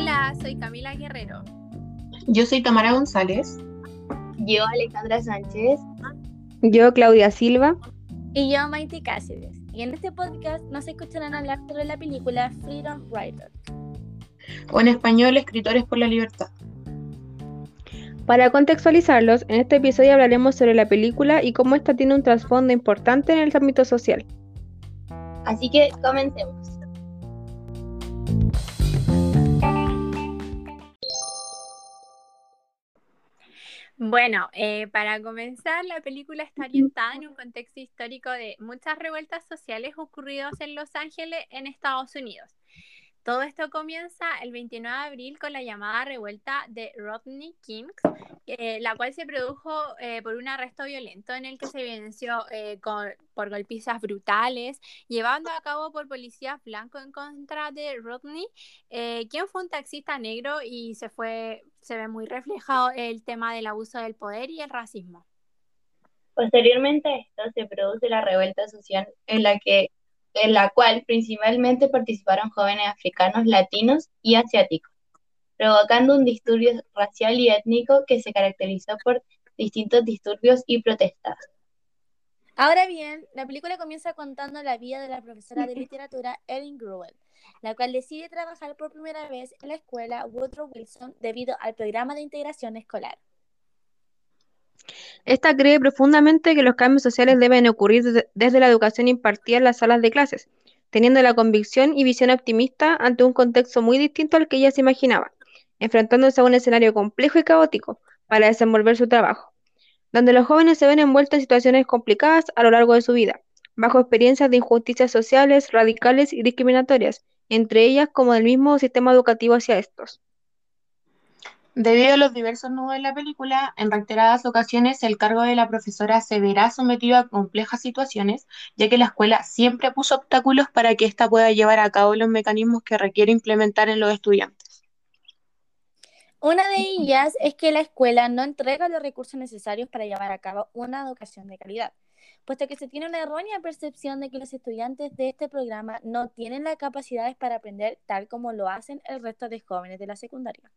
Hola, soy Camila Guerrero. Yo soy Tamara González. Yo, Alejandra Sánchez. Yo, Claudia Silva. Y yo, Maite Cáceres. Y en este podcast nos escucharán hablar sobre la película Freedom Writer. O en español, Escritores por la Libertad. Para contextualizarlos, en este episodio hablaremos sobre la película y cómo esta tiene un trasfondo importante en el ámbito social. Así que comencemos. Bueno, eh, para comenzar, la película está orientada en un contexto histórico de muchas revueltas sociales ocurridas en Los Ángeles, en Estados Unidos. Todo esto comienza el 29 de abril con la llamada revuelta de Rodney King, eh, la cual se produjo eh, por un arresto violento en el que se evidenció eh, por golpizas brutales, llevando a cabo por policías blancos en contra de Rodney, quien fue un taxista negro y se, fue, se ve muy reflejado el tema del abuso del poder y el racismo. Posteriormente a esto se produce la revuelta social en la que en la cual principalmente participaron jóvenes africanos, latinos y asiáticos, provocando un disturbio racial y étnico que se caracterizó por distintos disturbios y protestas. Ahora bien, la película comienza contando la vida de la profesora de literatura Ellen Gruel, la cual decide trabajar por primera vez en la escuela Woodrow Wilson debido al programa de integración escolar. Esta cree profundamente que los cambios sociales deben ocurrir desde, la educación impartida en las salas de clases, teniendo la convicción y visión optimista ante un contexto muy distinto al que ella se imaginaba, enfrentándose a un escenario complejo y caótico para desenvolver su trabajo, donde los jóvenes se ven envueltos en situaciones complicadas a lo largo de su vida, bajo experiencias de injusticias sociales, radicales y discriminatorias, entre ellas como del mismo sistema educativo hacia estos. Debido a los diversos nudos de la película, en reiteradas ocasiones el cargo de la profesora se verá sometido a complejas situaciones, ya que la escuela siempre puso obstáculos para que ésta pueda llevar a cabo los mecanismos que requiere implementar en los estudiantes. Una de ellas es que la escuela no entrega los recursos necesarios para llevar a cabo una educación de calidad puesto que se tiene una errónea percepción de que los estudiantes de este programa no tienen las capacidades para aprender tal como lo hacen el resto de jóvenes de la secundaria.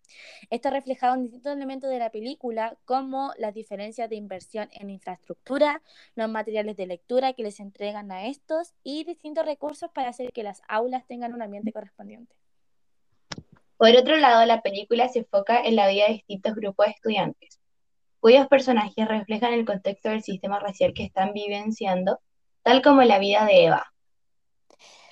Esto reflejado en distintos elementos de la película, como las diferencias de inversión en infraestructura, los materiales de lectura que les entregan a estos y distintos recursos para hacer que las aulas tengan un ambiente correspondiente. Por otro lado, la película se enfoca en la vida de distintos grupos de estudiantes, cuyos personajes reflejan el contexto del sistema racial que están vivenciando, tal como la vida de Eva.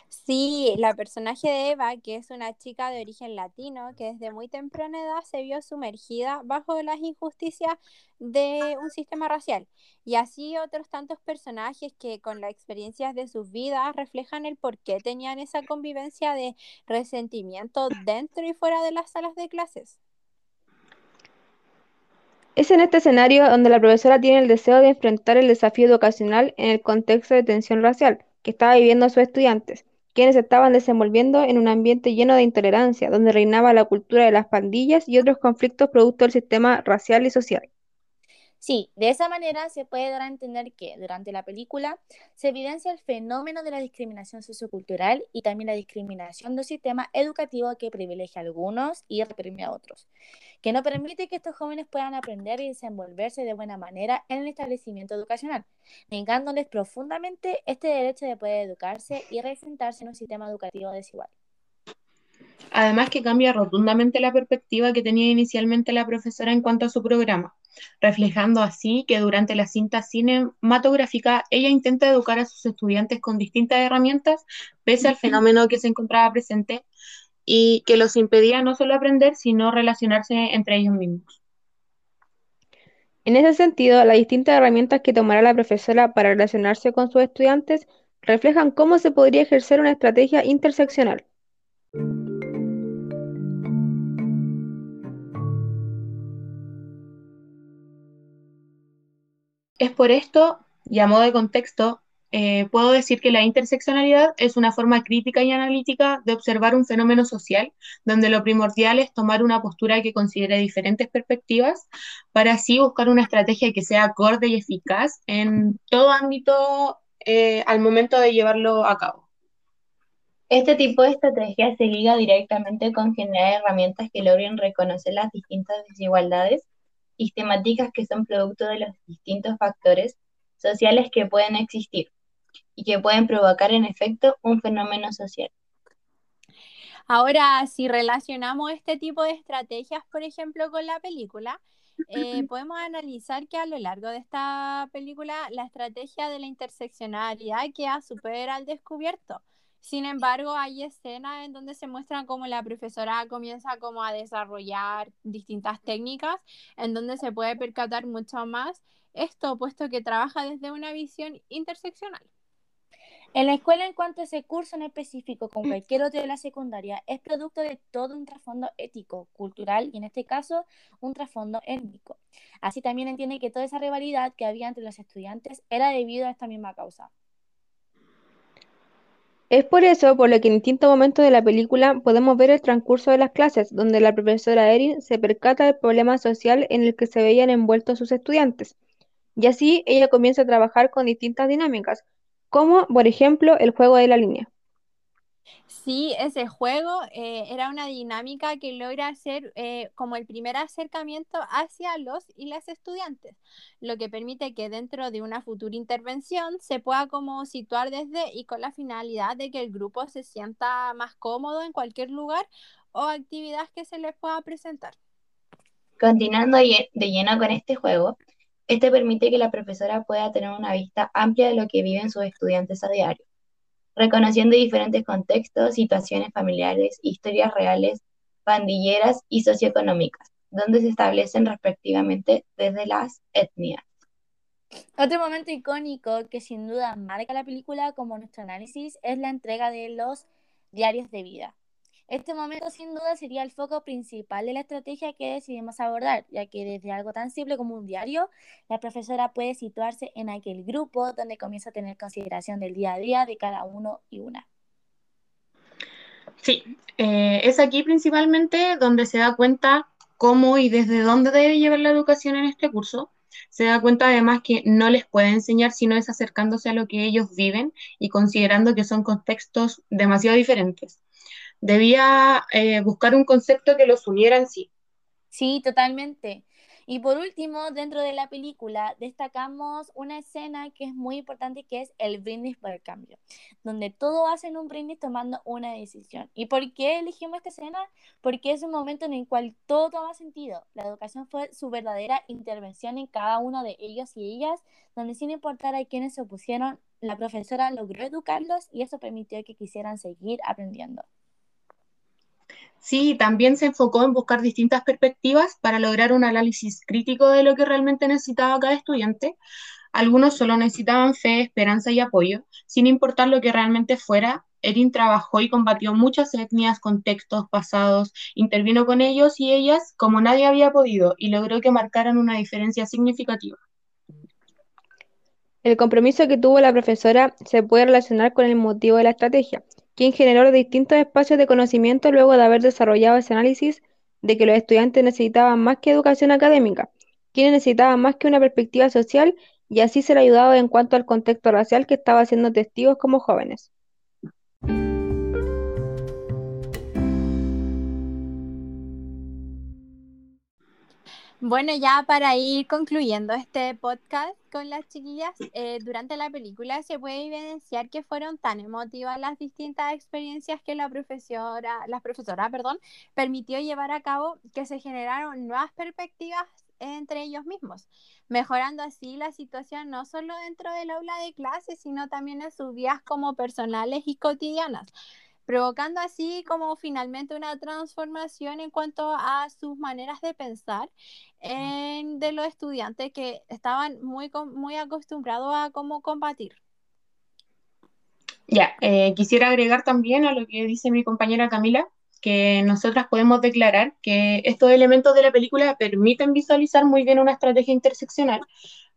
Sí, la personaje de Eva, que es una chica de origen latino, que desde muy temprana edad se vio sumergida bajo las injusticias de un sistema racial. Y así otros tantos personajes que con las experiencias de sus vidas reflejan el por qué tenían esa convivencia de resentimiento dentro y fuera de las salas de clases. Es en este escenario donde la profesora tiene el deseo de enfrentar el desafío educacional en el contexto de tensión racial que estaba viviendo sus estudiantes, quienes estaban desenvolviendo en un ambiente lleno de intolerancia, donde reinaba la cultura de las pandillas y otros conflictos producto del sistema racial y social. Sí, de esa manera se puede dar a entender que durante la película se evidencia el fenómeno de la discriminación sociocultural y también la discriminación del sistema educativo que privilegia a algunos y reprime a otros, que no permite que estos jóvenes puedan aprender y desenvolverse de buena manera en el establecimiento educacional, negándoles profundamente este derecho de poder educarse y representarse en un sistema educativo desigual. Además que cambia rotundamente la perspectiva que tenía inicialmente la profesora en cuanto a su programa, reflejando así que durante la cinta cinematográfica ella intenta educar a sus estudiantes con distintas herramientas, pese al fenómeno que se encontraba presente y que los impedía no solo aprender, sino relacionarse entre ellos mismos. En ese sentido, las distintas herramientas que tomará la profesora para relacionarse con sus estudiantes reflejan cómo se podría ejercer una estrategia interseccional. Es por esto, y a modo de contexto, eh, puedo decir que la interseccionalidad es una forma crítica y analítica de observar un fenómeno social, donde lo primordial es tomar una postura que considere diferentes perspectivas para así buscar una estrategia que sea acorde y eficaz en todo ámbito eh, al momento de llevarlo a cabo. Este tipo de estrategia se liga directamente con generar herramientas que logren reconocer las distintas desigualdades que son producto de los distintos factores sociales que pueden existir y que pueden provocar en efecto un fenómeno social. Ahora, si relacionamos este tipo de estrategias, por ejemplo, con la película, eh, podemos analizar que a lo largo de esta película la estrategia de la interseccionalidad queda súper al descubierto. Sin embargo, hay escenas en donde se muestra cómo la profesora comienza como a desarrollar distintas técnicas, en donde se puede percatar mucho más esto, puesto que trabaja desde una visión interseccional. En la escuela, en cuanto a ese curso en específico, con cualquier otro de la secundaria, es producto de todo un trasfondo ético, cultural y en este caso un trasfondo étnico. Así también entiende que toda esa rivalidad que había entre los estudiantes era debido a esta misma causa. Es por eso por lo que en distintos momentos de la película podemos ver el transcurso de las clases, donde la profesora Erin se percata del problema social en el que se veían envueltos sus estudiantes. Y así ella comienza a trabajar con distintas dinámicas, como por ejemplo el juego de la línea. Sí, ese juego eh, era una dinámica que logra hacer eh, como el primer acercamiento hacia los y las estudiantes, lo que permite que dentro de una futura intervención se pueda como situar desde y con la finalidad de que el grupo se sienta más cómodo en cualquier lugar o actividad que se les pueda presentar. Continuando de lleno con este juego, este permite que la profesora pueda tener una vista amplia de lo que viven sus estudiantes a diario reconociendo diferentes contextos, situaciones familiares, historias reales, pandilleras y socioeconómicas, donde se establecen respectivamente desde las etnias. Otro momento icónico que sin duda marca la película como nuestro análisis es la entrega de los diarios de vida. Este momento sin duda sería el foco principal de la estrategia que decidimos abordar, ya que desde algo tan simple como un diario, la profesora puede situarse en aquel grupo donde comienza a tener consideración del día a día de cada uno y una. Sí, eh, es aquí principalmente donde se da cuenta cómo y desde dónde debe llevar la educación en este curso. Se da cuenta además que no les puede enseñar sino es acercándose a lo que ellos viven y considerando que son contextos demasiado diferentes debía eh, buscar un concepto que los uniera en sí. Sí, totalmente. Y por último, dentro de la película destacamos una escena que es muy importante que es el brindis por el cambio, donde todos hacen un brindis tomando una decisión. ¿Y por qué elegimos esta escena? Porque es un momento en el cual todo toma sentido. La educación fue su verdadera intervención en cada uno de ellos y ellas, donde sin importar a quienes se opusieron, la profesora logró educarlos y eso permitió que quisieran seguir aprendiendo. Sí, también se enfocó en buscar distintas perspectivas para lograr un análisis crítico de lo que realmente necesitaba cada estudiante. Algunos solo necesitaban fe, esperanza y apoyo, sin importar lo que realmente fuera. Erin trabajó y combatió muchas etnias, contextos, pasados, intervino con ellos y ellas como nadie había podido y logró que marcaran una diferencia significativa. El compromiso que tuvo la profesora se puede relacionar con el motivo de la estrategia, quien generó distintos espacios de conocimiento luego de haber desarrollado ese análisis de que los estudiantes necesitaban más que educación académica, quienes necesitaban más que una perspectiva social y así ser ayudados en cuanto al contexto racial que estaba siendo testigos como jóvenes. Bueno, ya para ir concluyendo este podcast con las chiquillas, eh, durante la película se puede evidenciar que fueron tan emotivas las distintas experiencias que la profesora, la profesora, perdón, permitió llevar a cabo que se generaron nuevas perspectivas entre ellos mismos, mejorando así la situación no solo dentro del aula de clases, sino también en sus vidas como personales y cotidianas provocando así como finalmente una transformación en cuanto a sus maneras de pensar de los estudiantes que estaban muy, muy acostumbrados a cómo combatir. Ya, eh, quisiera agregar también a lo que dice mi compañera Camila, que nosotras podemos declarar que estos elementos de la película permiten visualizar muy bien una estrategia interseccional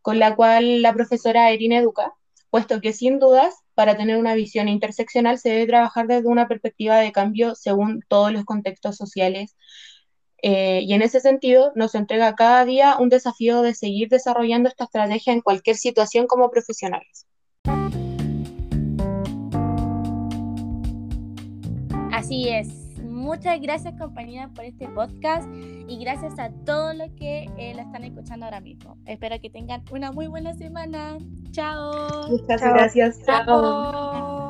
con la cual la profesora Erin educa, puesto que sin dudas, para tener una visión interseccional se debe trabajar desde una perspectiva de cambio según todos los contextos sociales. Eh, y en ese sentido, nos entrega cada día un desafío de seguir desarrollando esta estrategia en cualquier situación como profesionales. Así es. Muchas gracias compañeras por este podcast y gracias a todos los que eh, la están escuchando ahora mismo. Espero que tengan una muy buena semana. Chao. Muchas Chao. gracias. Chao.